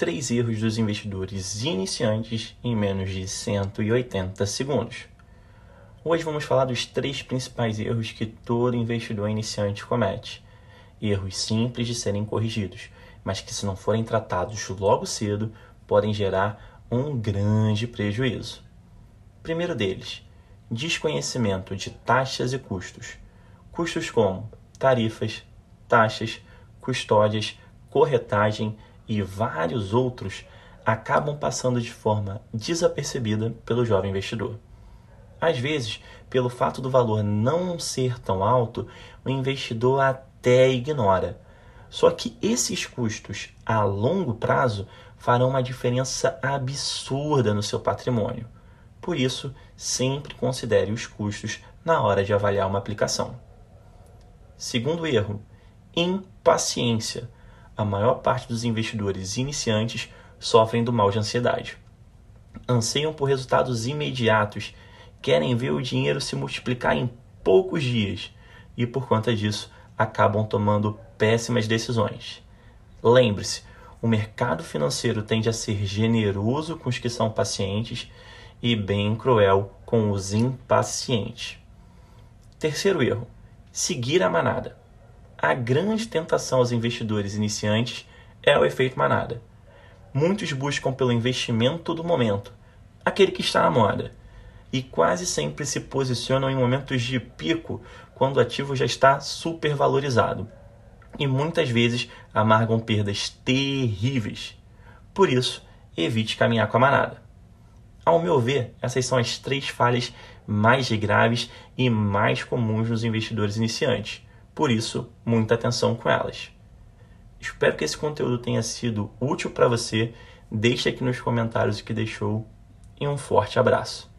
três erros dos investidores iniciantes em menos de 180 segundos. Hoje vamos falar dos três principais erros que todo investidor iniciante comete. Erros simples de serem corrigidos, mas que, se não forem tratados logo cedo, podem gerar um grande prejuízo. Primeiro deles, desconhecimento de taxas e custos. Custos como tarifas, taxas, custódias, corretagem e vários outros acabam passando de forma desapercebida pelo jovem investidor. Às vezes, pelo fato do valor não ser tão alto, o investidor até ignora. Só que esses custos a longo prazo farão uma diferença absurda no seu patrimônio. Por isso, sempre considere os custos na hora de avaliar uma aplicação. Segundo erro, impaciência a maior parte dos investidores iniciantes sofrem do mal de ansiedade. Anseiam por resultados imediatos, querem ver o dinheiro se multiplicar em poucos dias e, por conta disso, acabam tomando péssimas decisões. Lembre-se, o mercado financeiro tende a ser generoso com os que são pacientes e bem cruel com os impacientes. Terceiro erro: seguir a manada. A grande tentação aos investidores iniciantes é o efeito manada. Muitos buscam pelo investimento do momento, aquele que está na moda, e quase sempre se posicionam em momentos de pico quando o ativo já está supervalorizado. E muitas vezes amargam perdas terríveis. Por isso, evite caminhar com a manada. Ao meu ver, essas são as três falhas mais graves e mais comuns nos investidores iniciantes por isso, muita atenção com elas. Espero que esse conteúdo tenha sido útil para você. Deixe aqui nos comentários o que deixou e um forte abraço.